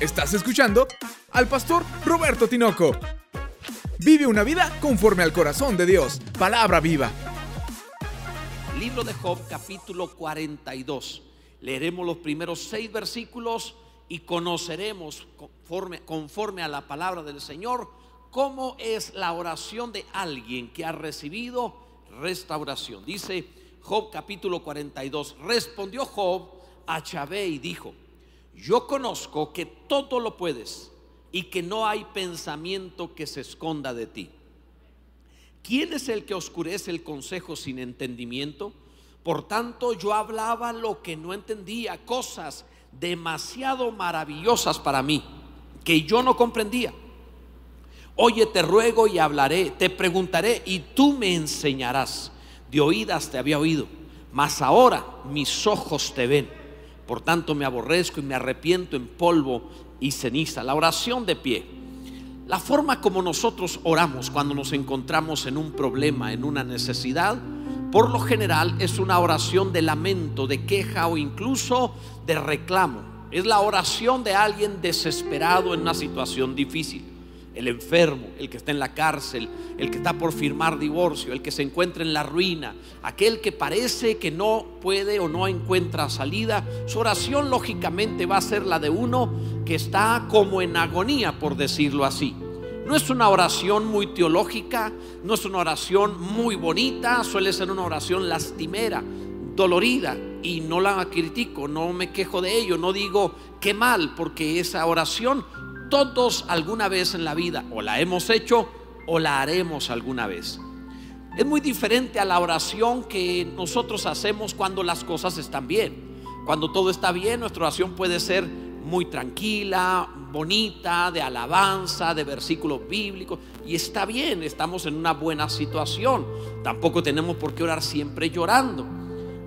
Estás escuchando al pastor Roberto Tinoco. Vive una vida conforme al corazón de Dios. Palabra viva. Libro de Job, capítulo 42. Leeremos los primeros seis versículos y conoceremos conforme, conforme a la palabra del Señor cómo es la oración de alguien que ha recibido restauración. Dice Job capítulo 42. Respondió Job a Chabé y dijo, yo conozco que todo lo puedes y que no hay pensamiento que se esconda de ti. ¿Quién es el que oscurece el consejo sin entendimiento? Por tanto, yo hablaba lo que no entendía, cosas demasiado maravillosas para mí, que yo no comprendía. Oye, te ruego y hablaré, te preguntaré y tú me enseñarás. De oídas te había oído, mas ahora mis ojos te ven. Por tanto me aborrezco y me arrepiento en polvo y ceniza. La oración de pie. La forma como nosotros oramos cuando nos encontramos en un problema, en una necesidad, por lo general es una oración de lamento, de queja o incluso de reclamo. Es la oración de alguien desesperado en una situación difícil el enfermo, el que está en la cárcel, el que está por firmar divorcio, el que se encuentra en la ruina, aquel que parece que no puede o no encuentra salida, su oración lógicamente va a ser la de uno que está como en agonía, por decirlo así. No es una oración muy teológica, no es una oración muy bonita, suele ser una oración lastimera, dolorida, y no la critico, no me quejo de ello, no digo qué mal, porque esa oración todos alguna vez en la vida o la hemos hecho o la haremos alguna vez. Es muy diferente a la oración que nosotros hacemos cuando las cosas están bien. Cuando todo está bien, nuestra oración puede ser muy tranquila, bonita, de alabanza, de versículos bíblicos. Y está bien, estamos en una buena situación. Tampoco tenemos por qué orar siempre llorando.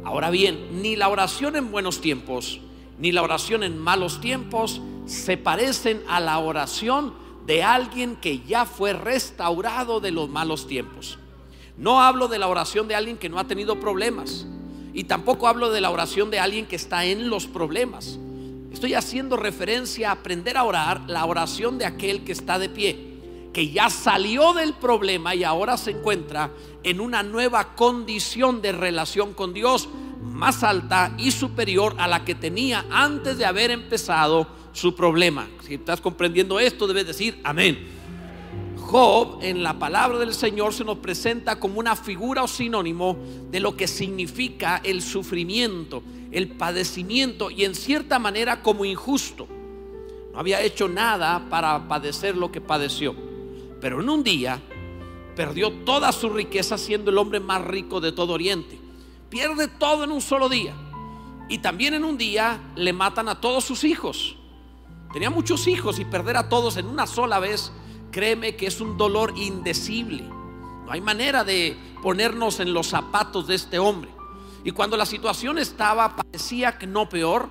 Ahora bien, ni la oración en buenos tiempos, ni la oración en malos tiempos se parecen a la oración de alguien que ya fue restaurado de los malos tiempos. No hablo de la oración de alguien que no ha tenido problemas. Y tampoco hablo de la oración de alguien que está en los problemas. Estoy haciendo referencia a aprender a orar la oración de aquel que está de pie, que ya salió del problema y ahora se encuentra en una nueva condición de relación con Dios más alta y superior a la que tenía antes de haber empezado su problema. Si estás comprendiendo esto, debes decir amén. Job en la palabra del Señor se nos presenta como una figura o sinónimo de lo que significa el sufrimiento, el padecimiento y en cierta manera como injusto. No había hecho nada para padecer lo que padeció. Pero en un día perdió toda su riqueza siendo el hombre más rico de todo Oriente. Pierde todo en un solo día. Y también en un día le matan a todos sus hijos. Tenía muchos hijos y perder a todos en una sola vez, créeme que es un dolor indecible. No hay manera de ponernos en los zapatos de este hombre. Y cuando la situación estaba, parecía que no peor,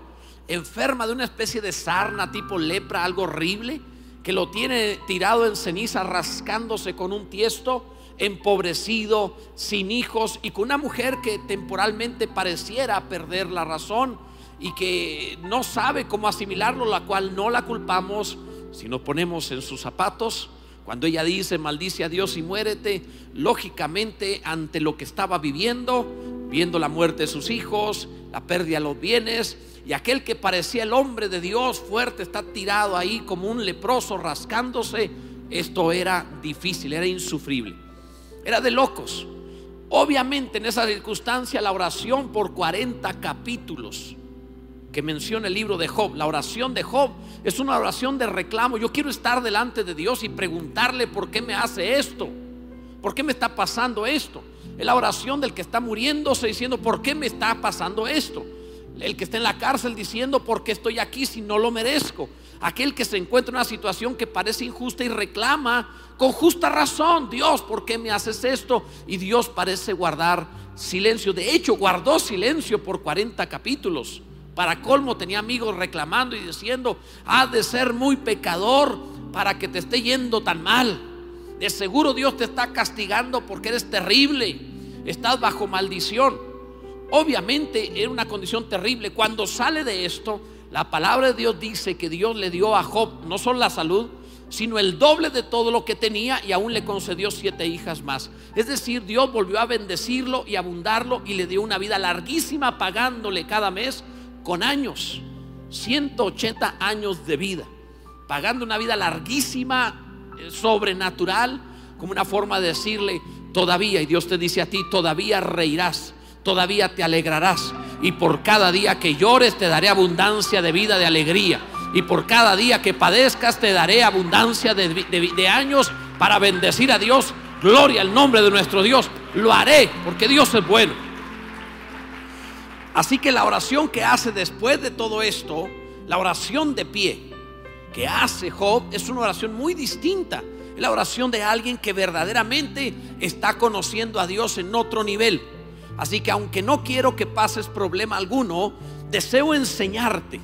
enferma de una especie de sarna tipo lepra, algo horrible, que lo tiene tirado en ceniza, rascándose con un tiesto, empobrecido, sin hijos y con una mujer que temporalmente pareciera perder la razón y que no sabe cómo asimilarlo, la cual no la culpamos si nos ponemos en sus zapatos. Cuando ella dice, maldice a Dios y muérete, lógicamente ante lo que estaba viviendo, viendo la muerte de sus hijos, la pérdida de los bienes, y aquel que parecía el hombre de Dios fuerte está tirado ahí como un leproso rascándose, esto era difícil, era insufrible, era de locos. Obviamente en esa circunstancia la oración por 40 capítulos que menciona el libro de Job, la oración de Job, es una oración de reclamo. Yo quiero estar delante de Dios y preguntarle por qué me hace esto, por qué me está pasando esto. Es la oración del que está muriéndose diciendo, ¿por qué me está pasando esto? El que está en la cárcel diciendo, ¿por qué estoy aquí si no lo merezco? Aquel que se encuentra en una situación que parece injusta y reclama con justa razón, Dios, ¿por qué me haces esto? Y Dios parece guardar silencio. De hecho, guardó silencio por 40 capítulos. Para colmo tenía amigos reclamando y diciendo, has de ser muy pecador para que te esté yendo tan mal. De seguro Dios te está castigando porque eres terrible. Estás bajo maldición. Obviamente era una condición terrible. Cuando sale de esto, La palabra de Dios dice que Dios le dio a Job no solo la salud, sino el doble de todo lo que tenía y aún le concedió siete hijas más. Es decir, Dios volvió a bendecirlo y abundarlo y le dio una vida larguísima pagándole cada mes con años, 180 años de vida, pagando una vida larguísima, eh, sobrenatural, como una forma de decirle, todavía, y Dios te dice a ti, todavía reirás, todavía te alegrarás, y por cada día que llores te daré abundancia de vida, de alegría y por cada día que padezcas te daré abundancia de, años para bendecir a Dios. Gloria al nombre de nuestro Dios. Lo haré porque Dios es bueno. Así que la oración que hace después de todo esto, la oración de pie que hace Job es una oración muy distinta. Es la oración de alguien que verdaderamente está conociendo a Dios en otro nivel. Así que aunque no quiero que pases problema alguno, deseo enseñarte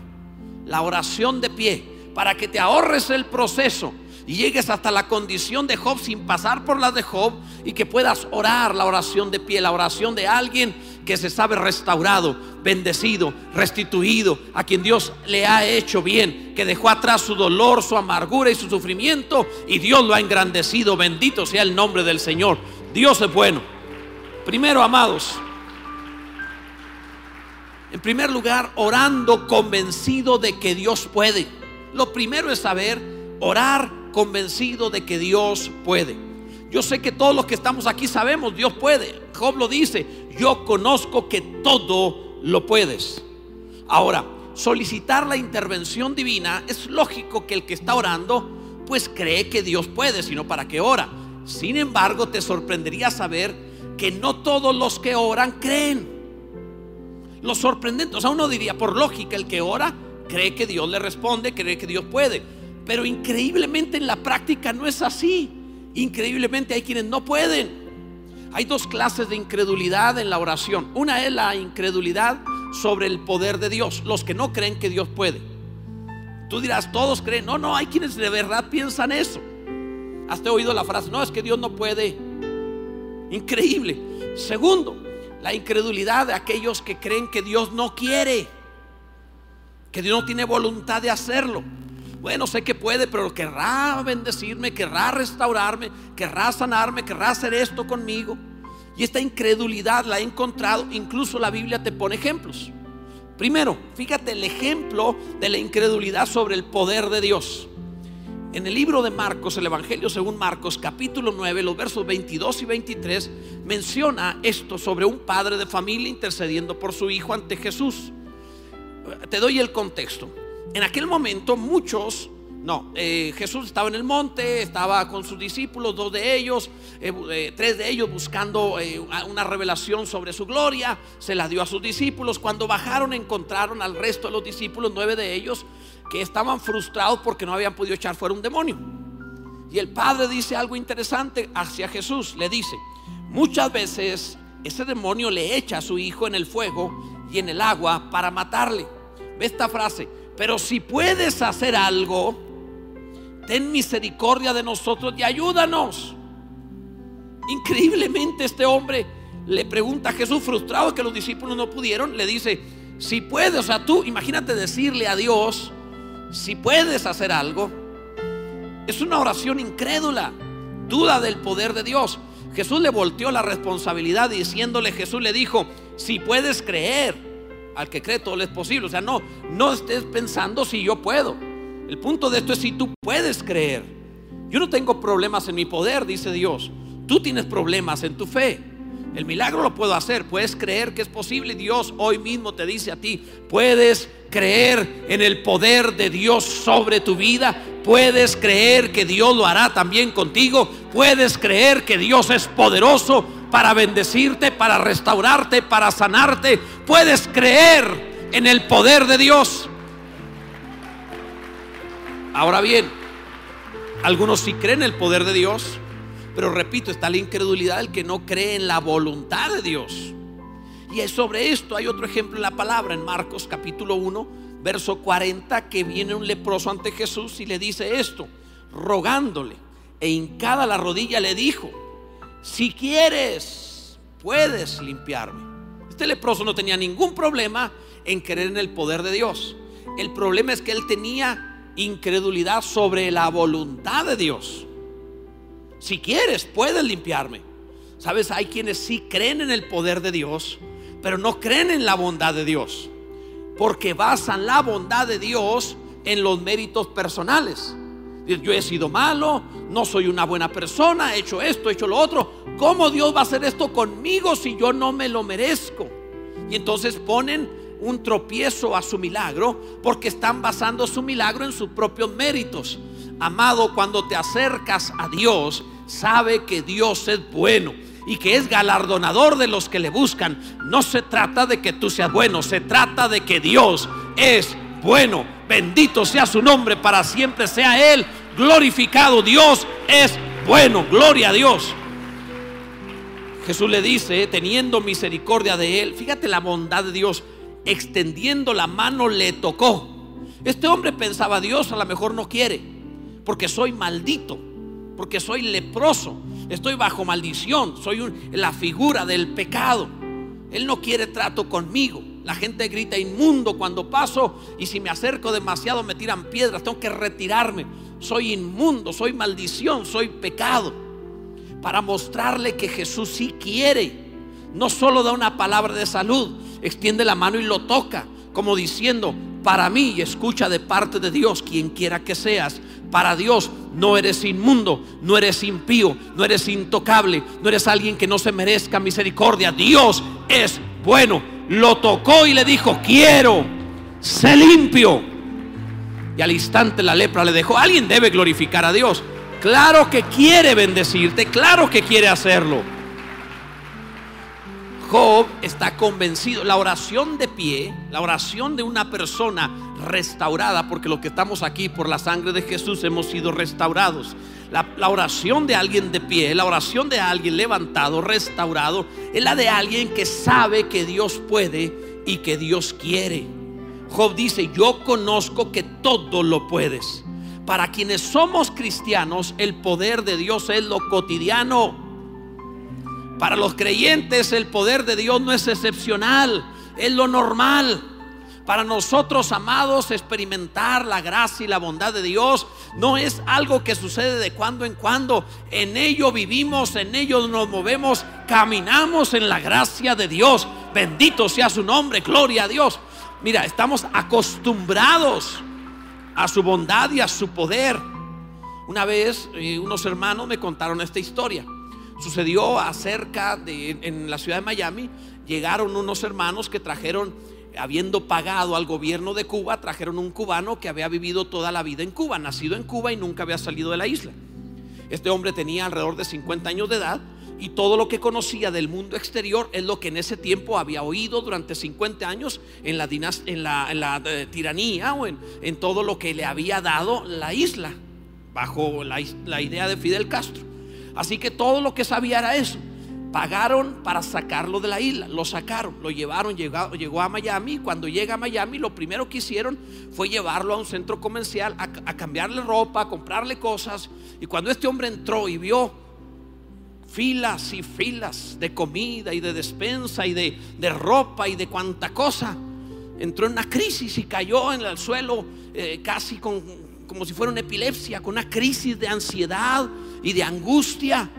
la oración de pie, para que te ahorres el proceso y llegues hasta la condición de Job sin pasar por la de Job y que puedas orar la oración de pie, la oración de alguien que se sabe restaurado, bendecido, restituido, a quien Dios le ha hecho bien, que dejó atrás su dolor, su amargura y su sufrimiento y Dios lo ha engrandecido. Bendito sea el nombre del Señor. Dios es bueno. Primero, amados, en primer lugar, orando convencido de que Dios puede. Lo primero es saber orar convencido de que Dios puede. Yo sé que todos los que estamos aquí sabemos, Dios puede. Job lo dice, yo conozco que todo lo puedes. Ahora, solicitar la intervención divina, es lógico que el que está orando, pues cree que Dios puede, sino para qué ora. Sin embargo, te sorprendería saber que no todos los que oran creen. Lo sorprendente, o sea, uno diría, por lógica, el que ora cree que Dios le responde, cree que Dios puede. Pero increíblemente en la práctica no es así. Increíblemente hay quienes no pueden. Hay dos clases de incredulidad en la oración. Una es la incredulidad sobre el poder de Dios, los que no creen que Dios puede. Tú dirás, todos creen. No, no, hay quienes de verdad piensan eso. Has oído la frase, no, es que Dios no puede. Increíble. Segundo, la incredulidad de aquellos que creen que Dios no quiere, que Dios no tiene voluntad de hacerlo. Bueno, sé que puede, pero querrá bendecirme, querrá restaurarme, querrá sanarme, querrá hacer esto conmigo. Y esta incredulidad la he encontrado, incluso la Biblia te pone ejemplos. Primero, fíjate el ejemplo de la incredulidad sobre el poder de Dios. En el libro de Marcos, el Evangelio según Marcos, capítulo 9, los versos 22 y 23, menciona esto sobre un padre de familia intercediendo por su hijo ante Jesús. Te doy el contexto. En aquel momento muchos no, eh, Jesús estaba en el monte, estaba con sus discípulos, dos de ellos, eh, eh, tres de ellos buscando una revelación sobre su gloria, se la dio a sus discípulos. Cuando bajaron encontraron al resto de los discípulos, nueve de ellos, que estaban frustrados porque no habían podido echar fuera un demonio. Y el padre dice algo interesante hacia Jesús. Le dice, muchas veces ese demonio le echa a su hijo en el fuego y en el agua para matarle. Ve esta frase, pero si puedes hacer algo, ten misericordia de nosotros y ayúdanos. Increíblemente este hombre le pregunta a Jesús frustrado que los discípulos no pudieron, le dice, si puedes, o sea, tú imagínate decirle a Dios, si puedes hacer algo, es una oración incrédula, duda del poder de Dios. Jesús le volteó la responsabilidad diciéndole, Jesús le dijo, si puedes creer, al que cree todo es posible. O sea, no, no estés pensando si yo puedo. El punto de esto es si tú puedes creer. Yo no tengo problemas en mi poder, dice Dios. Tú tienes problemas en tu fe. El milagro lo puedo hacer. Puedes creer que es posible. Dios hoy mismo te dice a ti, puedes creer en el poder de Dios sobre tu vida. Puedes creer que Dios lo hará también contigo. Puedes creer que Dios es poderoso para bendecirte, para restaurarte, para sanarte. Puedes creer en el poder de Dios. Ahora bien, algunos sí creen en el poder de Dios pero repito, está la incredulidad del que no cree en la voluntad de Dios. Y sobre esto hay otro ejemplo en la palabra, en Marcos capítulo 1, verso 40, que viene un leproso ante Jesús y le dice esto, rogándole, e hincada la rodilla le dijo, si quieres, puedes limpiarme. Este leproso no tenía ningún problema en creer en el poder de Dios. El problema es que él tenía incredulidad sobre la voluntad de Dios. Si quieres, puedes limpiarme. Sabes, hay quienes sí creen en el poder de Dios, pero no creen en la bondad de Dios. Porque basan la bondad de Dios en los méritos personales. Yo he sido malo, no soy una buena persona, he hecho esto, he hecho lo otro. ¿Cómo Dios va a hacer esto conmigo si yo no me lo merezco? Y entonces ponen un tropiezo a su milagro porque están basando su milagro en sus propios méritos. Amado, cuando te acercas a Dios, sabe que Dios es bueno y que es galardonador de los que le buscan. No se trata de que tú seas bueno, se trata de que Dios es bueno. Bendito sea su nombre, para siempre sea Él glorificado. Dios es bueno, gloria a Dios. Jesús le dice, teniendo misericordia de Él, fíjate la bondad de Dios, extendiendo la mano le tocó. Este hombre pensaba, Dios a lo mejor no quiere, porque soy maldito, porque soy leproso, estoy bajo maldición, soy la figura del pecado. Él no quiere trato conmigo. La gente grita inmundo cuando paso y si me acerco demasiado me tiran piedras, tengo que retirarme. Soy inmundo, soy maldición, soy pecado. Para mostrarle que Jesús sí quiere. No solo da una palabra de salud, extiende la mano y lo toca, como diciendo, para mí, escucha de parte de Dios, quien quiera que seas, para Dios no eres inmundo, no eres impío, no eres intocable, no eres alguien que no se merezca misericordia. Dios es bueno lo tocó y le dijo, quiero, sé limpio. Y al instante la lepra le dejó. Alguien debe glorificar a Dios. Claro que quiere bendecirte, claro que quiere hacerlo. Job está convencido. La oración de pie, la oración de una persona restaurada, porque los que estamos aquí por la sangre de Jesús hemos sido restaurados. La, oración de alguien de pie, la oración de alguien levantado, restaurado, es la de alguien que sabe que Dios puede y que Dios quiere. Job dice, yo conozco que todo lo puedes. Para quienes somos cristianos, el poder de Dios es lo cotidiano. Para los creyentes, el poder de Dios no es excepcional, es lo normal. Para nosotros, amados, experimentar la gracia y la bondad de Dios no es algo que sucede de cuando en cuando. En ello vivimos, en ello nos movemos, caminamos en la gracia de Dios. Bendito sea su nombre, gloria a Dios. Mira, estamos acostumbrados a su bondad y a su poder. Una vez eh, unos hermanos me contaron esta historia. Sucedió acerca de en la ciudad de Miami, llegaron unos hermanos que trajeron habiendo pagado al gobierno de Cuba, trajeron un cubano que había vivido toda la vida en Cuba, nacido en Cuba y nunca había salido de la isla. Este hombre tenía alrededor de 50 años de edad y todo lo que conocía del mundo exterior es lo que en ese tiempo había oído durante 50 años en la, en la, eh, tiranía o en, todo lo que le había dado la isla, bajo la idea de Fidel Castro. Así que todo lo que sabía era eso. Pagaron para sacarlo de la isla, lo sacaron, lo llevaron, llegó, a Miami. Cuando llega a Miami, lo primero que hicieron fue llevarlo a un centro comercial a, cambiarle ropa, a comprarle cosas. Y cuando este hombre entró y vio filas y filas de comida y de despensa y de, ropa y de cuanta cosa, entró en una crisis y cayó en el suelo eh, casi con, como si fuera una epilepsia, con una crisis de ansiedad y de angustia.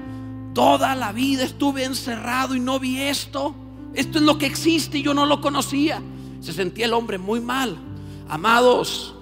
Toda la vida estuve encerrado y no vi esto. Esto es lo que existe y yo no lo conocía. Se sentía el hombre muy mal. Amados,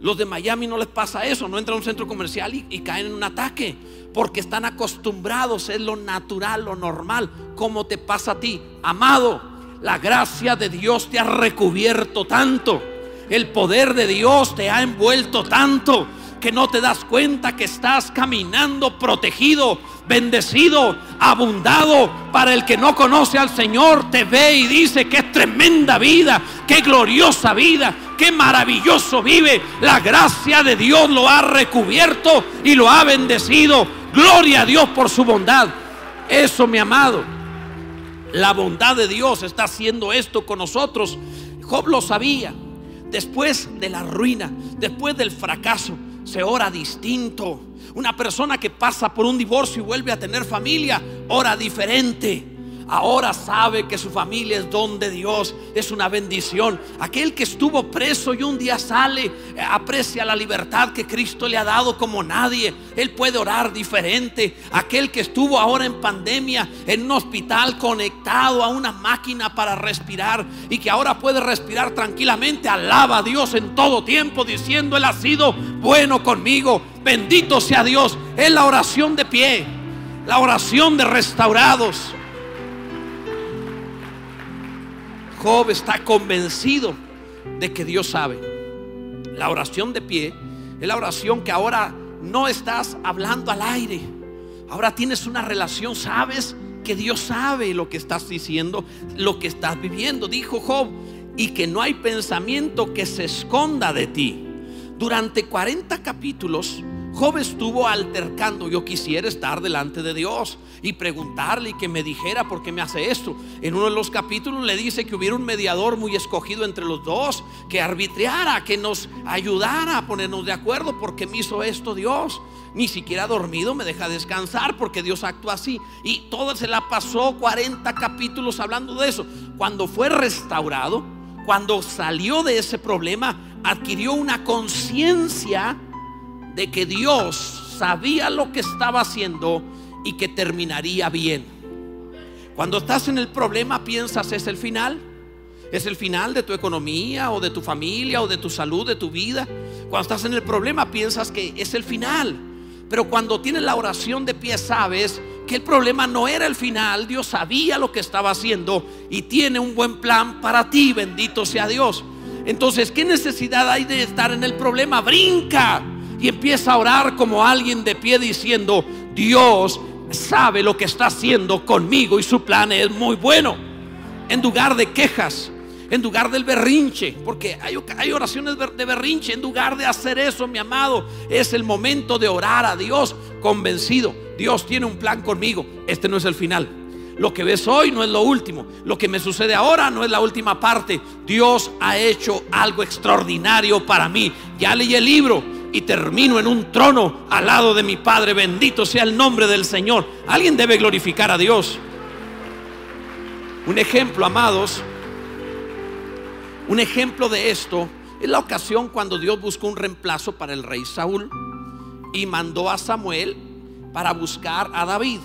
los de Miami no les pasa eso. No entran a un centro comercial y, caen en un ataque. Porque están acostumbrados, es lo natural, lo normal. Como te pasa a ti. Amado, la gracia de Dios te ha recubierto tanto. El poder de Dios te ha envuelto tanto que no te das cuenta que estás caminando protegido, bendecido, abundado. Para el que no conoce al Señor, te ve y dice que es tremenda vida, qué gloriosa vida, qué maravilloso vive. La gracia de Dios lo ha recubierto y lo ha bendecido. Gloria a Dios por su bondad. Eso, mi amado, la bondad de Dios está haciendo esto con nosotros. Job lo sabía. Después de la ruina, después del fracaso, se ora distinto. Una persona que pasa por un divorcio y vuelve a tener familia, ora diferente. Ahora sabe que su familia es don de Dios, es una bendición. Aquel que estuvo preso y un día sale, eh, aprecia la libertad que Cristo le ha dado como nadie. Él puede orar diferente. Aquel que estuvo ahora en pandemia, en un hospital conectado a una máquina para respirar y que ahora puede respirar tranquilamente, alaba a Dios en todo tiempo diciendo, Él ha sido bueno conmigo. Bendito sea Dios. Es la oración de pie, la oración de restaurados. Job está convencido de que Dios sabe. La oración de pie es la oración que ahora no estás hablando al aire. Ahora tienes una relación, sabes que Dios sabe lo que estás diciendo, lo que estás viviendo, dijo Job, y que no hay pensamiento que se esconda de ti. Durante 40 capítulos, Job estuvo altercando, yo quisiera estar delante de Dios y preguntarle y que me dijera por qué me hace esto. En uno de los capítulos le dice que hubiera un mediador muy escogido entre los dos, que arbitreara, que nos ayudara a ponernos de acuerdo porque me hizo esto Dios. Ni siquiera dormido me deja descansar porque Dios actúa así. Y todo se la pasó 40 capítulos hablando de eso. Cuando fue restaurado, cuando salió de ese problema, adquirió una conciencia de que Dios sabía lo que estaba haciendo y que terminaría bien. Cuando estás en el problema piensas es el final. Es el final de tu economía o de tu familia o de tu salud, de tu vida. Cuando estás en el problema piensas que es el final. Pero cuando tienes la oración de pie sabes que el problema no era el final. Dios sabía lo que estaba haciendo y tiene un buen plan para ti. Bendito sea Dios. Entonces, ¿qué necesidad hay de estar en el problema? Brinca y empieza a orar como alguien de pie diciendo, Dios sabe lo que está haciendo conmigo y su plan es muy bueno. En lugar de quejas, en lugar del berrinche, porque hay, hay, oraciones de berrinche, en lugar de hacer eso, mi amado, es el momento de orar a Dios convencido. Dios tiene un plan conmigo, este no es el final. Lo que ves hoy no es lo último. Lo que me sucede ahora no es la última parte. Dios ha hecho algo extraordinario para mí. Ya leí el libro y termino en un trono al lado de mi Padre. Bendito sea el nombre del Señor. Alguien debe glorificar a Dios. Un ejemplo, amados, un ejemplo de esto es la ocasión cuando Dios buscó un reemplazo para el rey Saúl y mandó a Samuel para buscar a David.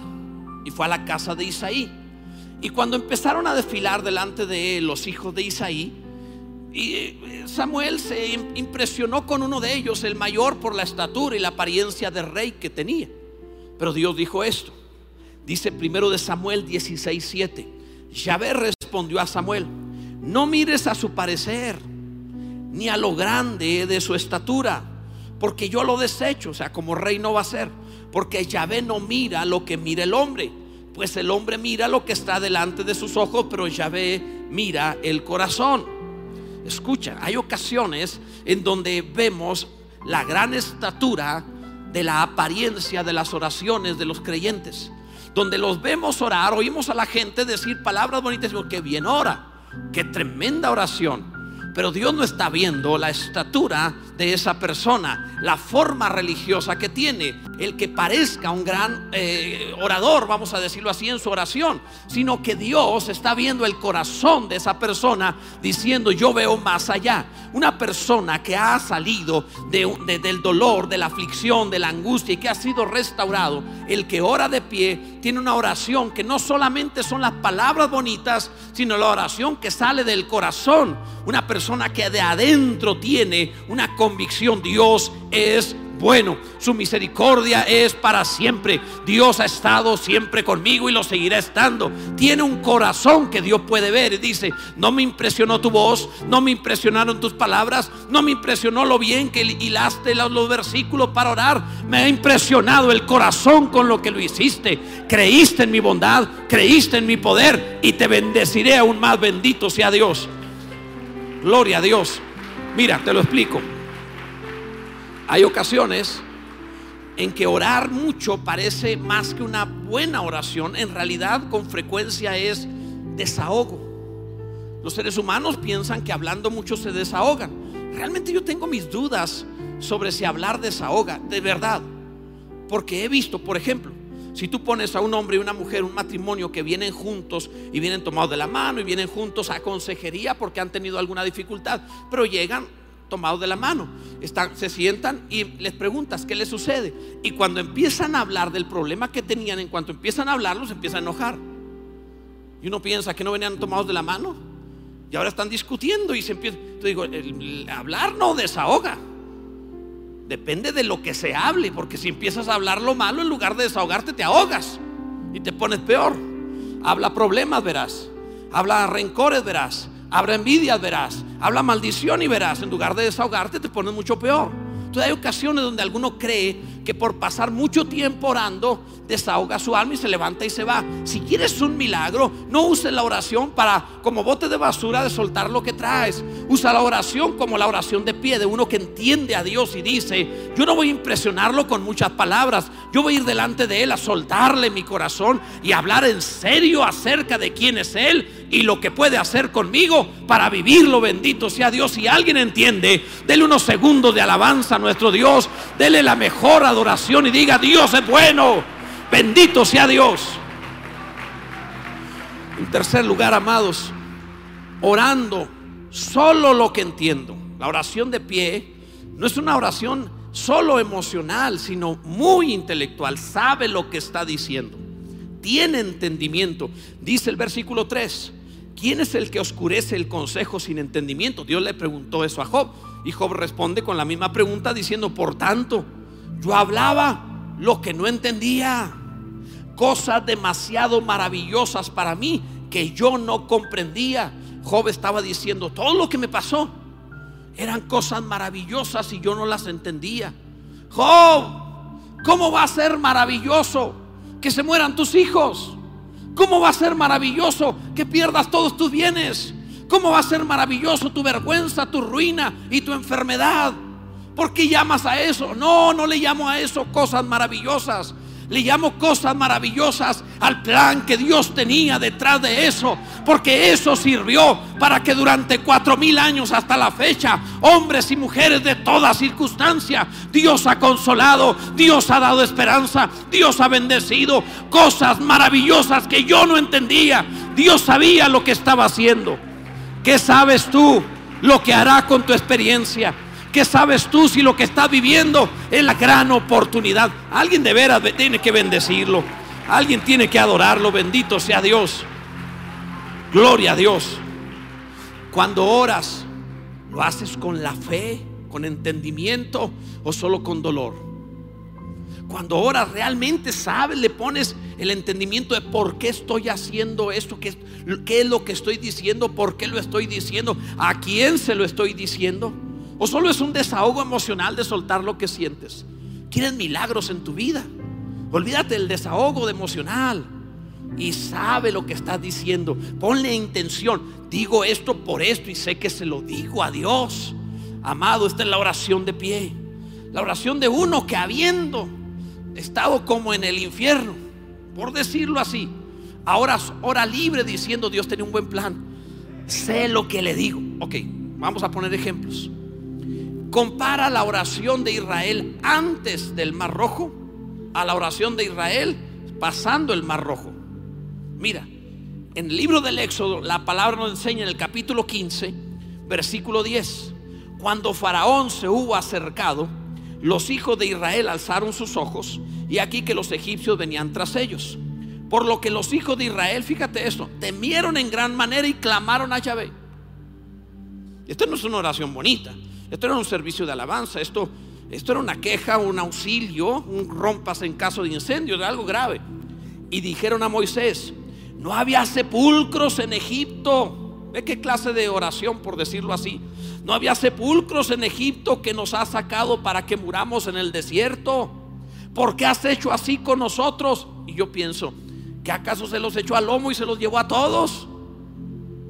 Y fue a la casa de Isaí. Y cuando empezaron a desfilar delante de él los hijos de Isaí, y eh, Samuel se impresionó con uno de ellos, el mayor por la estatura y la apariencia de rey que tenía. Pero Dios dijo esto. Dice primero de Samuel 16:7. Yahvé respondió a Samuel: No mires a su parecer, ni a lo grande de su estatura, porque yo lo desecho. O sea, como rey no va a ser. Porque Yahvé no mira lo que mira el hombre. Pues el hombre mira lo que está delante de sus ojos, pero Yahvé mira el corazón. Escucha, hay ocasiones en donde vemos la gran estatura de la apariencia de las oraciones de los creyentes. Donde los vemos orar, oímos a la gente decir palabras bonitas, y que bien ora, qué tremenda oración. Pero Dios no está viendo la estatura de esa persona, la forma religiosa que tiene, el que parezca un gran eh, orador, vamos a decirlo así, en su oración, sino que Dios está viendo el corazón de esa persona diciendo, yo veo más allá. Una persona que ha salido del dolor, de la aflicción, de la angustia y que ha sido restaurado, el que ora de pie, tiene una oración que no solamente son las palabras bonitas, sino la oración que sale del corazón. Una persona que de adentro tiene una convicción, Dios es bueno, su misericordia es para siempre. Dios ha estado siempre conmigo y lo seguirá estando. Tiene un corazón que Dios puede ver y dice, no me impresionó tu voz, no me impresionaron tus palabras, no me impresionó lo bien que hilaste los versículos para orar. Me ha impresionado el corazón con lo que lo hiciste. Creíste en mi bondad, creíste en mi poder y te bendeciré aún más. Bendito sea Dios. Gloria a Dios. Mira, te lo explico. Hay ocasiones en que orar mucho parece más que una buena oración, en realidad con frecuencia es desahogo. Los seres humanos piensan que hablando mucho se desahogan. Realmente yo tengo mis dudas sobre si hablar desahoga, de verdad. Porque he visto, por ejemplo, Si tú pones a un hombre y una mujer, un matrimonio que vienen juntos y vienen tomados de la mano y vienen juntos a consejería porque han tenido alguna dificultad, pero llegan tomados de la mano, se sientan y les preguntas qué les sucede. Y cuando empiezan a hablar del problema que tenían, en cuanto empiezan a hablarlo, se empiezan a enojar. Y uno piensa que no venían tomados de la mano y ahora están discutiendo y se empieza. Te digo, el hablar no desahoga. Depende de lo que se hable, porque si empiezas a hablar lo malo, en lugar de desahogarte, te ahogas y te pones peor. Habla problemas, verás. Habla rencores, verás. Habla envidias, verás. Habla maldición y verás. En lugar de desahogarte, te pones mucho peor. Entonces hay ocasiones donde alguno cree que por pasar mucho tiempo orando desahoga su alma y se levanta y se va. Si quieres un milagro, no uses la oración para como bote de basura de soltar lo que traes. Usa la oración como la oración de pie de uno que entiende a Dios y dice, yo no voy a impresionarlo con muchas palabras, yo voy a ir delante de Él a soltarle mi corazón y hablar en serio acerca de quién es Él y lo que puede hacer conmigo para vivirlo. Bendito sea Dios. Si alguien entiende, dele unos segundos de alabanza a nuestro Dios, dele la mejor adoración y diga, Dios es bueno. Bendito sea Dios. En tercer lugar, amados, orando solo lo que entiendo. La oración de pie no es una oración solo emocional, sino muy intelectual. Sabe lo que está diciendo. Tiene entendimiento. Dice el versículo 3. ¿Quién es el que oscurece el consejo sin entendimiento? Dios le preguntó eso a Job. Y Job responde con la misma pregunta diciendo, por tanto, yo hablaba lo que no entendía cosas demasiado maravillosas para mí que yo no comprendía. Job estaba diciendo, todo lo que me pasó eran cosas maravillosas y yo no las entendía. Job, ¿cómo va a ser maravilloso que se mueran tus hijos? ¿Cómo va a ser maravilloso que pierdas todos tus bienes? ¿Cómo va a ser maravilloso tu vergüenza, tu ruina y tu enfermedad? ¿Por qué llamas a eso? No, no le llamo a eso cosas maravillosas. Le llamo cosas maravillosas al plan que Dios tenía detrás de eso. Porque eso sirvió para que durante cuatro mil años hasta la fecha, hombres y mujeres de toda circunstancia, Dios ha consolado, Dios ha dado esperanza, Dios ha bendecido cosas maravillosas que yo no entendía. Dios sabía lo que estaba haciendo. ¿Qué sabes tú lo que hará con tu experiencia? ¿Qué sabes tú si lo que estás viviendo es la gran oportunidad? Alguien de veras tiene que bendecirlo. Alguien tiene que adorarlo. Bendito sea Dios. Gloria a Dios. Cuando oras, ¿lo haces con la fe, con entendimiento o solo con dolor? Cuando oras realmente sabes, le pones el entendimiento de por qué estoy haciendo esto, qué, qué es lo que estoy diciendo, por qué lo estoy diciendo, a quién se lo estoy diciendo. ¿O solo es un desahogo emocional de soltar lo que sientes? ¿Quieres milagros en tu vida? Olvídate del desahogo de emocional y sabe lo que estás diciendo. Ponle intención. Digo esto por esto y sé que se lo digo a Dios. Amado, esta es la oración de pie. La oración de uno que habiendo estado como en el infierno, por decirlo así, ahora hora libre diciendo Dios tiene un buen plan. Sé lo que le digo. Ok, vamos a poner ejemplos compara la oración de Israel antes del Mar Rojo a la oración de Israel pasando el Mar Rojo. Mira, en el libro del Éxodo la palabra nos enseña en el capítulo 15, versículo 10, cuando Faraón se hubo acercado, los hijos de Israel alzaron sus ojos y aquí que los egipcios venían tras ellos. Por lo que los hijos de Israel, fíjate esto, temieron en gran manera y clamaron a Yahvé. Esto no es una oración bonita. Esto era un servicio de alabanza, esto, esto era una queja, un auxilio, un rompas en caso de incendio, de algo grave. Y dijeron a Moisés, no había sepulcros en Egipto. ¿Ve qué clase de oración, por decirlo así? No había sepulcros en Egipto que nos ha sacado para que muramos en el desierto. ¿Por qué has hecho así con nosotros? Y yo pienso, ¿que acaso se los echó al lomo y se los llevó a todos?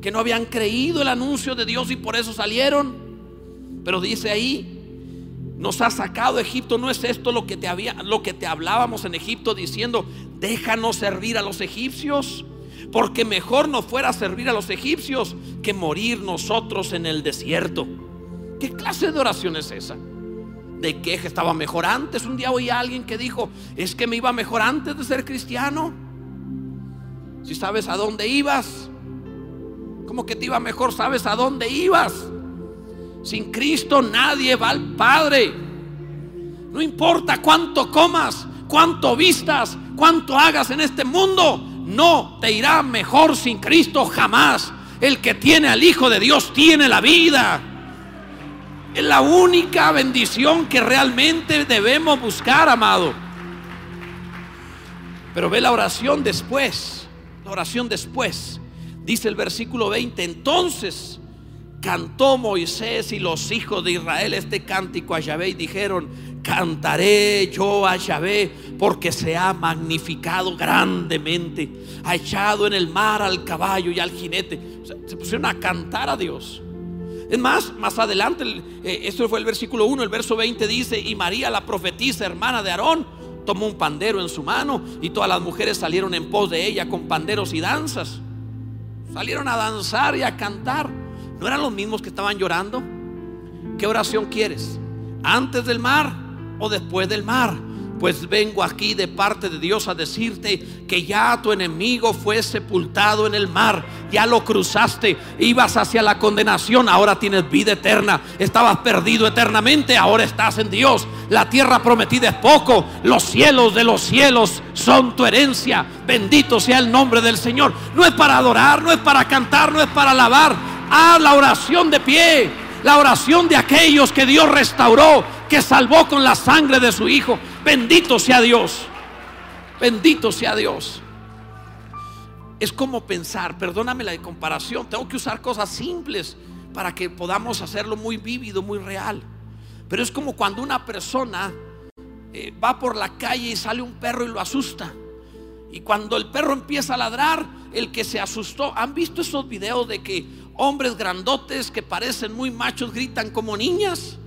Que no habían creído el anuncio de Dios y por eso salieron. Pero dice ahí, nos ha sacado Egipto, no es esto lo que te había lo que te hablábamos en Egipto diciendo, déjanos servir a los egipcios, porque mejor nos fuera servir a los egipcios que morir nosotros en el desierto. ¿Qué clase de oración es esa? de queja, estaba mejor antes. Un día oí a alguien que dijo, es que me iba mejor antes de ser cristiano. Si sabes a dónde ibas, como que te iba mejor, sabes a dónde ibas. Sin Cristo nadie va al Padre. No importa cuánto comas, cuánto vistas, cuánto hagas en este mundo, no te irá mejor sin Cristo jamás. El que tiene al Hijo de Dios tiene la vida. Es la única bendición que realmente debemos buscar, amado. Pero ve la oración después. La oración después. Dice el versículo 20. Entonces cantó Moisés y los hijos de Israel este cántico a Yahvé y dijeron, cantaré yo a Yahvé porque se ha magnificado grandemente, ha echado en el mar al caballo y al jinete. se pusieron a cantar a Dios. Es más, más adelante, eh, esto fue el versículo 1, el verso 20 dice, y María la profetisa, hermana de Aarón, tomó un pandero en su mano y todas las mujeres salieron en pos de ella con panderos y danzas. Salieron a danzar y a cantar. ¿No eran los mismos que estaban llorando? ¿Qué oración quieres? ¿Antes del mar o después del mar? Pues vengo aquí de parte de Dios a decirte que ya tu enemigo fue sepultado en el mar, ya lo cruzaste, ibas hacia la condenación, ahora tienes vida eterna, estabas perdido eternamente, ahora estás en Dios. La tierra prometida es poco, los cielos de los cielos son tu herencia. Bendito sea el nombre del Señor. No es para adorar, no es para cantar, no es para alabar. Haz la oración de pie, la oración de aquellos que Dios restauró, que salvó con la sangre de su Hijo. Bendito sea Dios. Bendito sea Dios. Es como pensar, perdóname la comparación, tengo que usar cosas simples para que podamos hacerlo muy vívido, muy real. Pero es como cuando una persona eh, va por la calle y sale un perro y lo asusta. Y cuando el perro empieza a ladrar, el que se asustó, ¿han visto esos videos de que hombres grandotes que parecen muy machos gritan como niñas?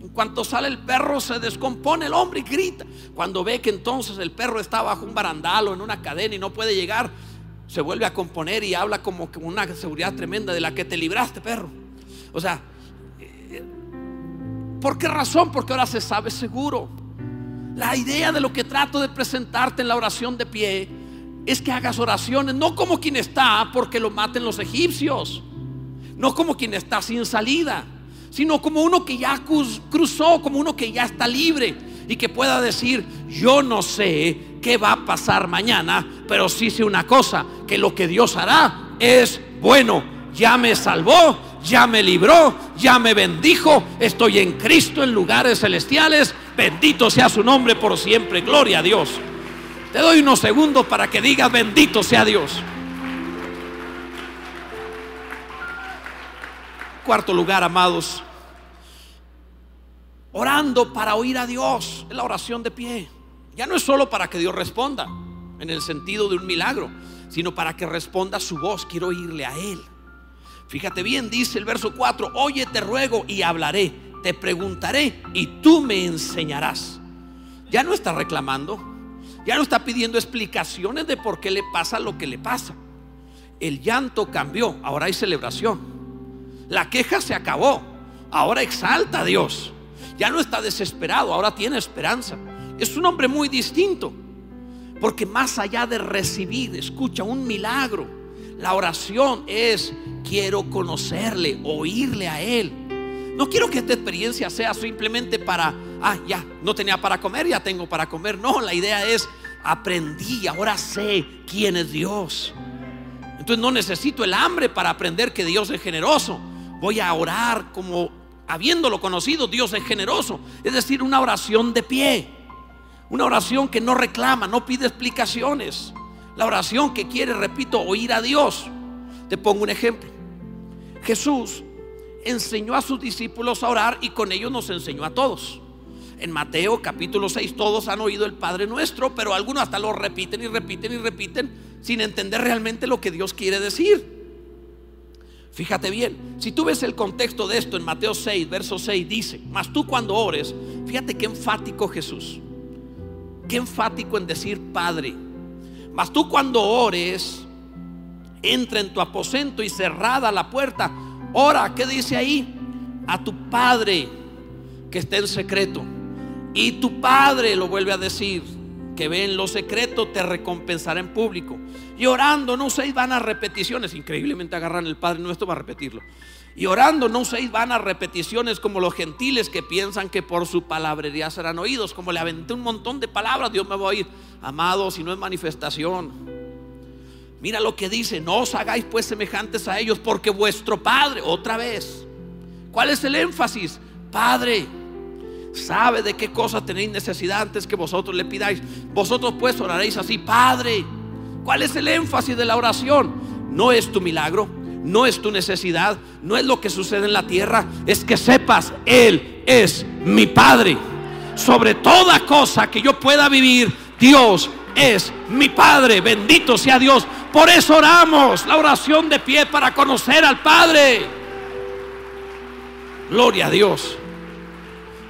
En cuanto sale el perro se descompone el hombre y grita. Cuando ve que entonces el perro está bajo un barandal o en una cadena y no puede llegar, se vuelve a componer y habla como que una seguridad tremenda de la que te libraste, perro. O sea, eh, ¿por qué razón? Porque ahora se sabe seguro. La idea de lo que trato de presentarte en la oración de pie es que hagas oraciones, no como quien está porque lo maten los egipcios, no como quien está sin salida sino como uno que ya cruzó, como uno que ya está libre y que pueda decir, yo no sé qué va a pasar mañana, pero sí sé una cosa, que lo que Dios hará es bueno. Ya me salvó, ya me libró, ya me bendijo, estoy en Cristo en lugares celestiales, bendito sea su nombre por siempre, gloria a Dios. Te doy unos segundos para que digas, bendito sea Dios. Cuarto lugar, amados, orando para oír a Dios, es la oración de pie. Ya no es solo para que Dios responda, en el sentido de un milagro, sino para que responda su voz. Quiero oírle a Él. Fíjate bien, dice el verso 4, oye, te ruego y hablaré, te preguntaré y tú me enseñarás. Ya no está reclamando, ya no está pidiendo explicaciones de por qué le pasa lo que le pasa. El llanto cambió, ahora hay celebración. La queja se acabó, ahora exalta a Dios. Ya no está desesperado, ahora tiene esperanza. Es un hombre muy distinto. Porque más allá de recibir, escucha, un milagro, la oración es, quiero conocerle, oírle a Él. No quiero que esta experiencia sea simplemente para, ah, ya, no tenía para comer, ya tengo para comer. No, la idea es, aprendí, ahora sé quién es Dios. Entonces no necesito el hambre para aprender que Dios es generoso. Voy a orar como habiéndolo conocido, Dios es generoso. Es decir, una oración de pie. Una oración que no reclama, no pide explicaciones. La oración que quiere, repito, oír a Dios. Te pongo un ejemplo. Jesús enseñó a sus discípulos a orar y con ellos nos enseñó a todos. En Mateo capítulo 6 todos han oído el Padre nuestro, pero algunos hasta lo repiten y repiten y repiten sin entender realmente lo que Dios quiere decir. Fíjate bien, si tú ves el contexto de esto en Mateo 6, verso 6, dice, mas tú cuando ores, fíjate qué enfático Jesús, qué enfático en decir Padre, mas tú cuando ores, entra en tu aposento y cerrada la puerta, ora, ¿qué dice ahí? A tu Padre que está en secreto. Y tu Padre lo vuelve a decir, que ve en lo secreto te recompensará en público. Y orando, no uséis vanas repeticiones. Increíblemente agarran el Padre nuestro para repetirlo. Y orando, no uséis vanas repeticiones como los gentiles que piensan que por su palabrería serán oídos. Como le aventé un montón de palabras, Dios me va a oír. Amado, si no es manifestación. Mira lo que dice, no os hagáis pues semejantes a ellos, porque vuestro Padre, otra vez, ¿cuál es el énfasis? Padre, sabe de qué cosas tenéis necesidad antes que vosotros le pidáis. Vosotros pues oraréis así, Padre. ¿Cuál es el énfasis de la oración? No es tu milagro, no es tu necesidad, no es lo que sucede en la tierra, es que sepas, Él es mi Padre. Sobre toda cosa que yo pueda vivir, Dios es mi Padre. Bendito sea Dios. Por eso oramos la oración de pie para conocer al Padre. Gloria a Dios.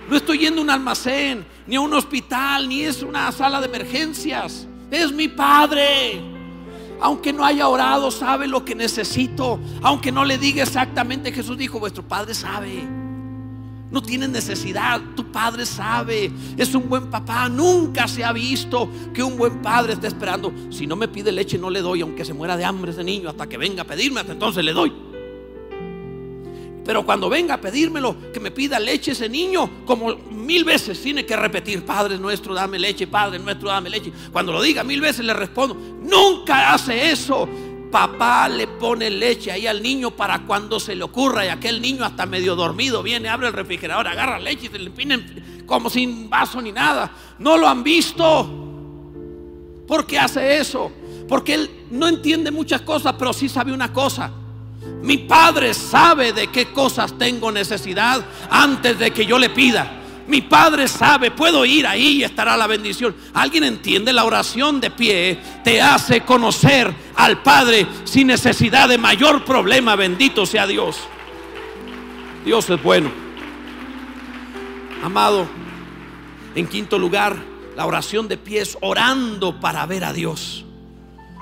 No estoy yendo a un almacén, ni a un hospital, ni es una sala de emergencias. Es mi Padre. Aunque no haya orado, sabe lo que necesito. Aunque no le diga exactamente, Jesús dijo, vuestro Padre sabe. No tiene necesidad, tu padre sabe, es un buen papá. Nunca se ha visto que un buen padre esté esperando. Si no me pide leche, no le doy, aunque se muera de hambre ese niño, hasta que venga a pedirme, hasta entonces le doy. Pero cuando venga a pedírmelo, que me pida leche ese niño, como mil veces tiene que repetir, Padre nuestro, dame leche, Padre nuestro, dame leche. Cuando lo diga mil veces le respondo, nunca hace eso. Papá le pone leche ahí al niño para cuando se le ocurra y aquel niño hasta medio dormido viene, abre el refrigerador, agarra leche y se le pinen como sin vaso ni nada. No lo han visto. ¿Por qué hace eso? Porque él no entiende muchas cosas, pero sí sabe una cosa. Mi Padre sabe de qué cosas tengo necesidad antes de que yo le pida. Mi Padre sabe, puedo ir ahí y estará la bendición. ¿Alguien entiende? La oración de pie te hace conocer al Padre sin necesidad de mayor problema. Bendito sea Dios. Dios es bueno. Amado, en quinto lugar, la oración de pie es orando para ver a Dios.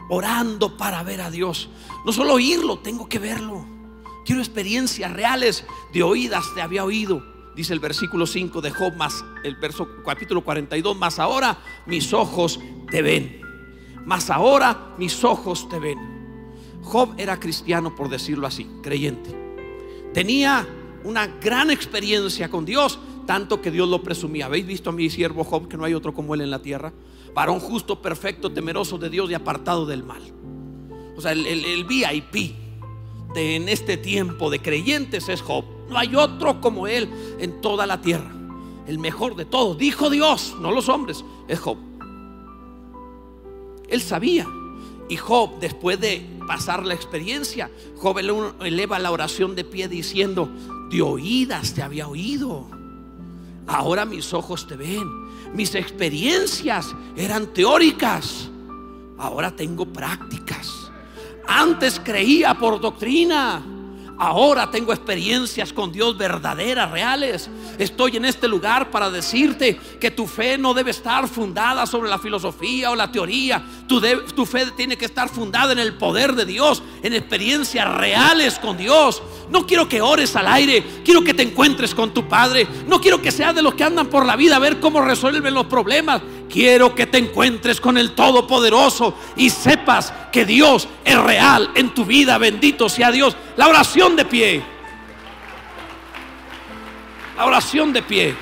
Orando para ver a Dios. No solo oírlo, tengo que verlo. Quiero experiencias reales. De oídas te había oído. Dice el versículo 5 de Job, más el verso capítulo 42, más ahora mis ojos te ven. Más ahora mis ojos te ven. Job era cristiano, por decirlo así, creyente. Tenía una gran experiencia con Dios, tanto que Dios lo presumía. ¿Habéis visto a mi siervo Job, que no hay otro como él en la tierra? Varón justo, perfecto, temeroso de Dios y apartado del mal. O sea, el, VIP de en este tiempo de creyentes es Job. No hay otro como él en toda la tierra. El mejor de todos, dijo Dios, no los hombres, es Job. Él sabía. Y Job, después de pasar la experiencia, Job eleva la oración de pie diciendo, de oídas te había oído. Ahora mis ojos te ven. Mis experiencias eran teóricas. Ahora tengo prácticas. Antes creía por doctrina. Ahora tengo experiencias con Dios verdaderas, reales. Estoy en este lugar para decirte que tu fe no debe estar fundada sobre la filosofía o la teoría. Tu, fe tiene que estar fundada en el poder de Dios, en experiencias reales con Dios. No quiero que ores al aire, quiero que te encuentres con tu Padre. No quiero que seas de los que andan por la vida a ver cómo resuelven los problemas. Quiero que te encuentres con el Todopoderoso y sepas que Dios es real en tu vida. Bendito sea Dios. La oración de pie. La oración de pie.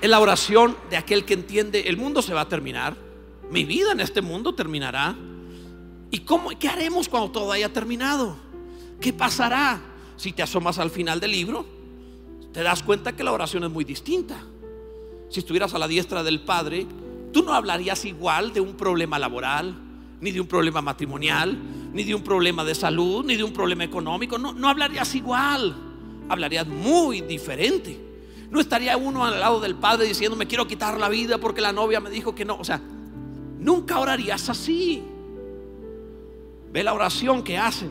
Es la oración de aquel que entiende, el mundo se va a terminar. Mi vida en este mundo terminará. ¿Y cómo, qué haremos cuando todo haya terminado? ¿Qué pasará? Si te asomas al final del libro, te das cuenta que la oración es muy distinta si estuvieras a la diestra del Padre, tú no hablarías igual de un problema laboral, ni de un problema matrimonial, ni de un problema de salud, ni de un problema económico. No, no hablarías igual, hablarías muy diferente. No estaría uno al lado del Padre diciendo, me quiero quitar la vida porque la novia me dijo que no. O sea, nunca orarías así. Ve la oración que hacen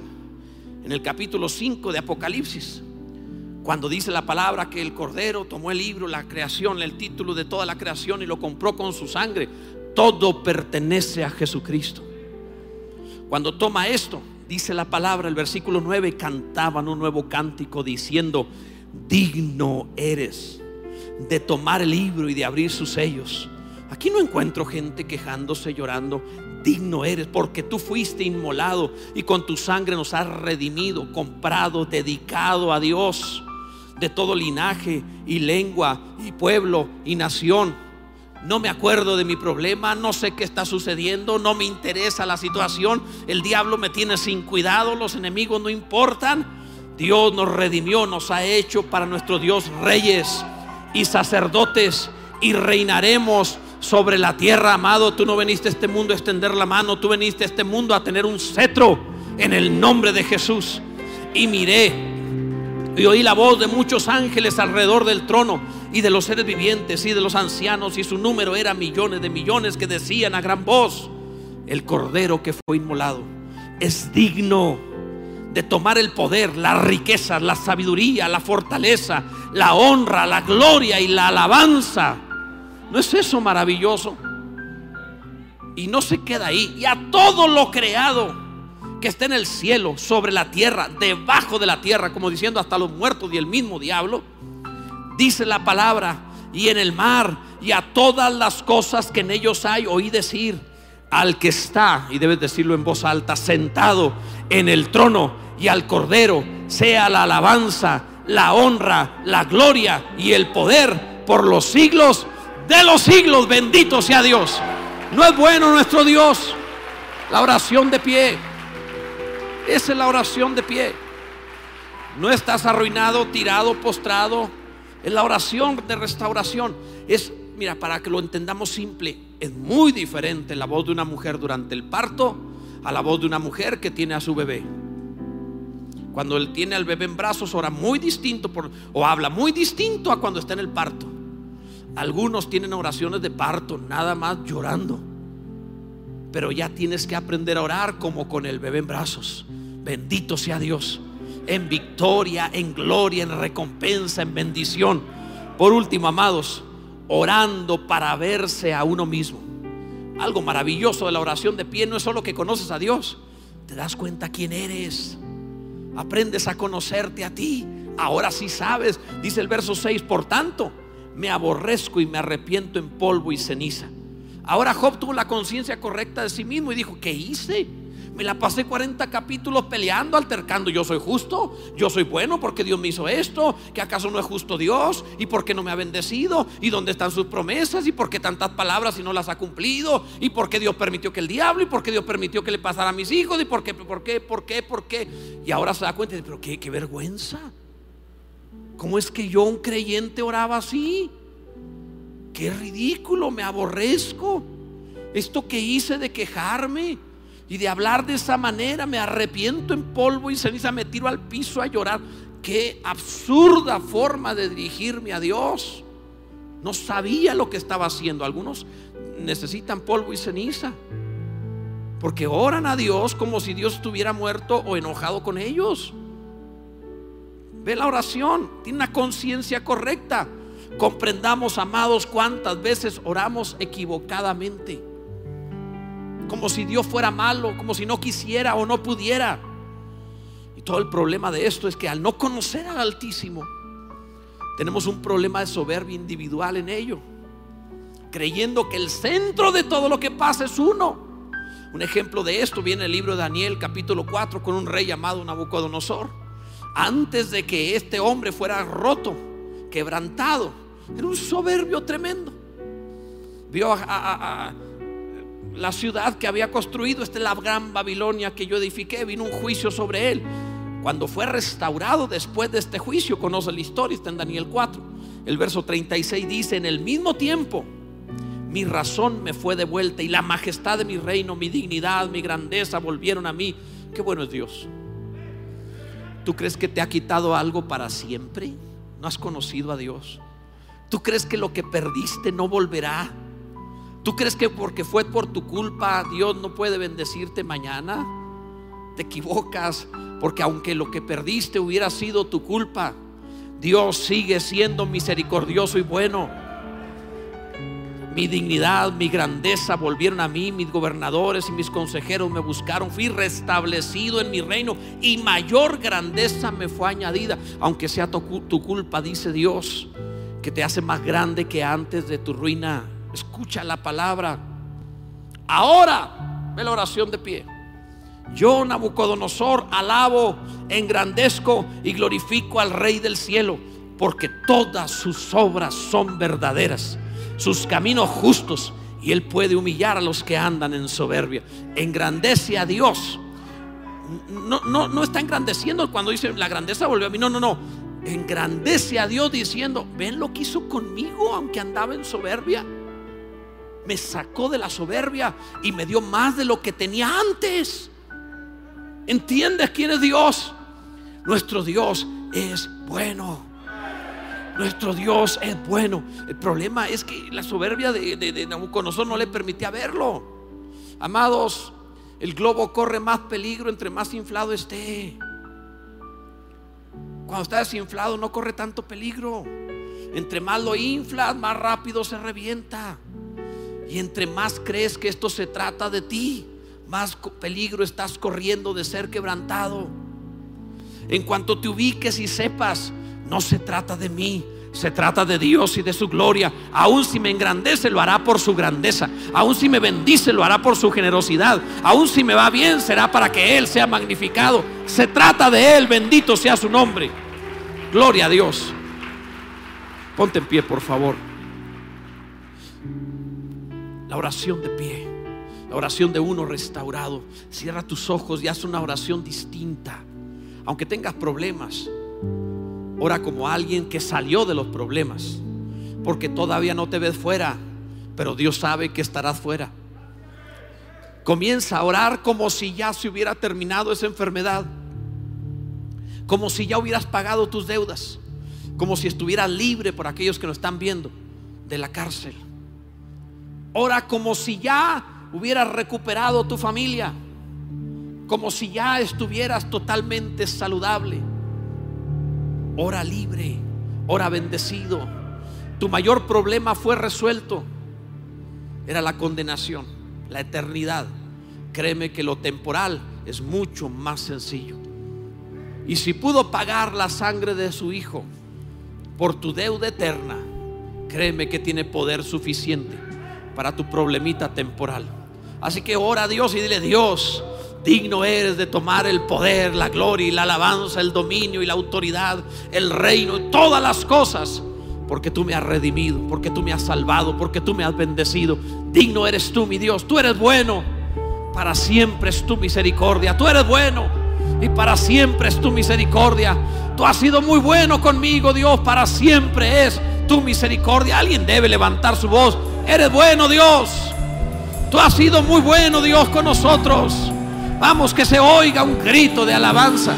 en el capítulo 5 de Apocalipsis. Cuando dice la palabra que el Cordero tomó el libro, la creación, el título de toda la creación y lo compró con su sangre, todo pertenece a Jesucristo. Cuando toma esto, dice la palabra, el versículo 9, cantaban un nuevo cántico diciendo, digno eres de tomar el libro y de abrir sus sellos. Aquí no encuentro gente quejándose, llorando. Digno eres porque tú fuiste inmolado y con tu sangre nos has redimido, comprado, dedicado a Dios de todo linaje y lengua y pueblo y nación. No me acuerdo de mi problema, no sé qué está sucediendo, no me interesa la situación. El diablo me tiene sin cuidado, los enemigos no importan. Dios nos redimió, nos ha hecho para nuestro Dios reyes y sacerdotes y reinaremos sobre la tierra, amado. Tú no veniste a este mundo a extender la mano, tú veniste a este mundo a tener un cetro en el nombre de Jesús. Y miré y oí la voz de muchos ángeles alrededor del trono y de los seres vivientes y de los ancianos y su número era millones de millones que decían a gran voz, el cordero que fue inmolado es digno de tomar el poder, la riqueza, la sabiduría, la fortaleza, la honra, la gloria y la alabanza. ¿No es eso maravilloso? Y no se queda ahí. Y a todo lo creado que está en el cielo, sobre la tierra, debajo de la tierra, como diciendo hasta los muertos y el mismo diablo, dice la palabra, y en el mar, y a todas las cosas que en ellos hay, oí decir, al que está, y debes decirlo en voz alta, sentado en el trono, y al cordero, sea la alabanza, la honra, la gloria y el poder por los siglos de los siglos. Bendito sea Dios. No es bueno nuestro Dios. La oración de pie. Esa es la oración de pie. No estás arruinado, tirado, postrado. Es la oración de restauración. Es, mira, para que lo entendamos simple, es muy diferente la voz de una mujer durante el parto a la voz de una mujer que tiene a su bebé. Cuando él tiene al bebé en brazos, ora muy distinto o habla muy distinto a cuando está en el parto. Algunos tienen oraciones de parto, nada más llorando. Pero ya tienes que aprender a orar como con el bebé en brazos. Bendito sea Dios. En victoria, en gloria, en recompensa, en bendición. Por último, amados, orando para verse a uno mismo. Algo maravilloso de la oración de pie no es solo que conoces a Dios, te das cuenta quién eres. Aprendes a conocerte a ti. Ahora sí sabes, dice el verso 6, por tanto, me aborrezco y me arrepiento en polvo y ceniza. Ahora Job tuvo la conciencia correcta de sí mismo y dijo, ¿qué hice? Me la pasé 40 capítulos peleando, altercando. Yo soy justo, yo soy bueno porque Dios me hizo esto. ¿Que acaso no es justo Dios? ¿Y por qué no me ha bendecido? ¿Y dónde están sus promesas? ¿Y por qué tantas palabras y no las ha cumplido? ¿Y por qué Dios permitió que el diablo? ¿Y por qué Dios permitió que le pasara a mis hijos? ¿Y por qué? ¿Por qué? ¿Por qué? ¿Por qué? Y ahora se da cuenta pero qué, qué vergüenza. ¿Cómo es que yo, un creyente, oraba así? Qué ridículo, me aborrezco. Esto que hice de quejarme y de hablar de esa manera, me arrepiento en polvo y ceniza, me tiro al piso a llorar. Qué absurda forma de dirigirme a Dios. No sabía lo que estaba haciendo. Algunos necesitan polvo y ceniza. Porque oran a Dios como si Dios estuviera muerto o enojado con ellos. Ve la oración, tiene una conciencia correcta. Comprendamos, amados, cuántas veces oramos equivocadamente. Como si Dios fuera malo, como si no quisiera o no pudiera. Y todo el problema de esto es que al no conocer al Altísimo, tenemos un problema de soberbia individual en ello. Creyendo que el centro de todo lo que pasa es uno. Un ejemplo de esto viene el libro de Daniel capítulo 4 con un rey llamado Nabucodonosor. Antes de que este hombre fuera roto, quebrantado, era un soberbio tremendo. Vio a, la ciudad que había construido, esta es la gran Babilonia que yo edifiqué, vino un juicio sobre él. Cuando fue restaurado después de este juicio, conoce la historia, está en Daniel 4. El verso 36 dice, en el mismo tiempo, mi razón me fue devuelta y la majestad de mi reino, mi dignidad, mi grandeza volvieron a mí. Qué bueno es Dios. ¿Tú crees que te ha quitado algo para siempre? ¿No has conocido a Dios? ¿Tú crees que lo que perdiste no volverá? ¿Tú crees que porque fue por tu culpa Dios no puede bendecirte mañana? Te equivocas, porque aunque lo que perdiste hubiera sido tu culpa, Dios sigue siendo misericordioso y bueno. mi dignidad, mi grandeza volvieron a mí, mis gobernadores y mis consejeros me buscaron, fui restablecido en mi reino y mayor grandeza me fue añadida, aunque sea tu, tu culpa, dice Dios, que te hace más grande que antes de tu ruina. Escucha la palabra. Ahora, ve la oración de pie. Yo, Nabucodonosor, alabo, engrandezco y glorifico al Rey del cielo, porque todas sus obras son verdaderas sus caminos justos y Él puede humillar a los que andan en soberbia. Engrandece a Dios. No, no, no está engrandeciendo cuando dice la grandeza volvió a mí. No, no, no. Engrandece a Dios diciendo, ven lo que hizo conmigo aunque andaba en soberbia. Me sacó de la soberbia y me dio más de lo que tenía antes. ¿Entiendes quién es Dios? Nuestro Dios es bueno. Nuestro Dios es bueno. El problema es que la soberbia de, de, Nabucodonosor no le permitía verlo. Amados, el globo corre más peligro entre más inflado esté. Cuando está desinflado no corre tanto peligro. Entre más lo inflas, más rápido se revienta. Y entre más crees que esto se trata de ti, más peligro estás corriendo de ser quebrantado. En cuanto te ubiques y sepas no se trata de mí, se trata de Dios y de su gloria. Aún si me engrandece, lo hará por su grandeza. Aún si me bendice, lo hará por su generosidad. Aún si me va bien, será para que Él sea magnificado. Se trata de Él, bendito sea su nombre. Gloria a Dios. Ponte en pie, por favor. La oración de pie. La oración de uno restaurado. Cierra tus ojos y haz una oración distinta. Aunque tengas problemas Ora como alguien que salió de los problemas. Porque todavía no te ves fuera, pero Dios sabe que estarás fuera. Comienza a orar como si ya se hubiera terminado esa enfermedad. Como si ya hubieras pagado tus deudas. Como si estuvieras libre por aquellos que nos están viendo de la cárcel. Ora como si ya hubieras recuperado tu familia. Como si ya estuvieras totalmente saludable Ora libre, ora bendecido. Tu mayor problema fue resuelto. Era la condenación, la eternidad. Créeme que lo temporal es mucho más sencillo. Y si pudo pagar la sangre de su hijo por tu deuda eterna, créeme que tiene poder suficiente para tu problemita temporal. Así que ora a Dios y dile, Dios, Digno eres de tomar el poder, la gloria y la alabanza, el dominio y la autoridad, el reino y todas las cosas. Porque tú me has redimido, porque tú me has salvado, porque tú me has bendecido. Digno eres tú, mi Dios. Tú eres bueno. Para siempre es tu misericordia. Tú eres bueno. Y para siempre es tu misericordia. Tú has sido muy bueno conmigo, Dios. Para siempre es tu misericordia. Alguien debe levantar su voz. Eres bueno, Dios. Tú has sido muy bueno, Dios, con nosotros. Vamos, que se oiga un grito de alabanza.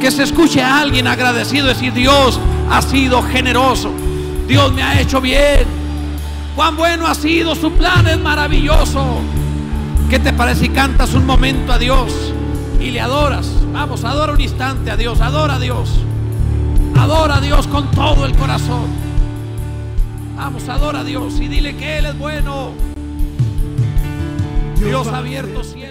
Que se escuche a alguien agradecido decir, Dios ha sido generoso. Dios me ha hecho bien. Cuán bueno ha sido, su plan es maravilloso. ¿Qué te parece si cantas un momento a Dios y le adoras? Vamos, adora un instante a Dios, adora a Dios. Adora a Dios con todo el corazón. Vamos, adora a Dios y dile que Él es bueno. Dios abierto cielos.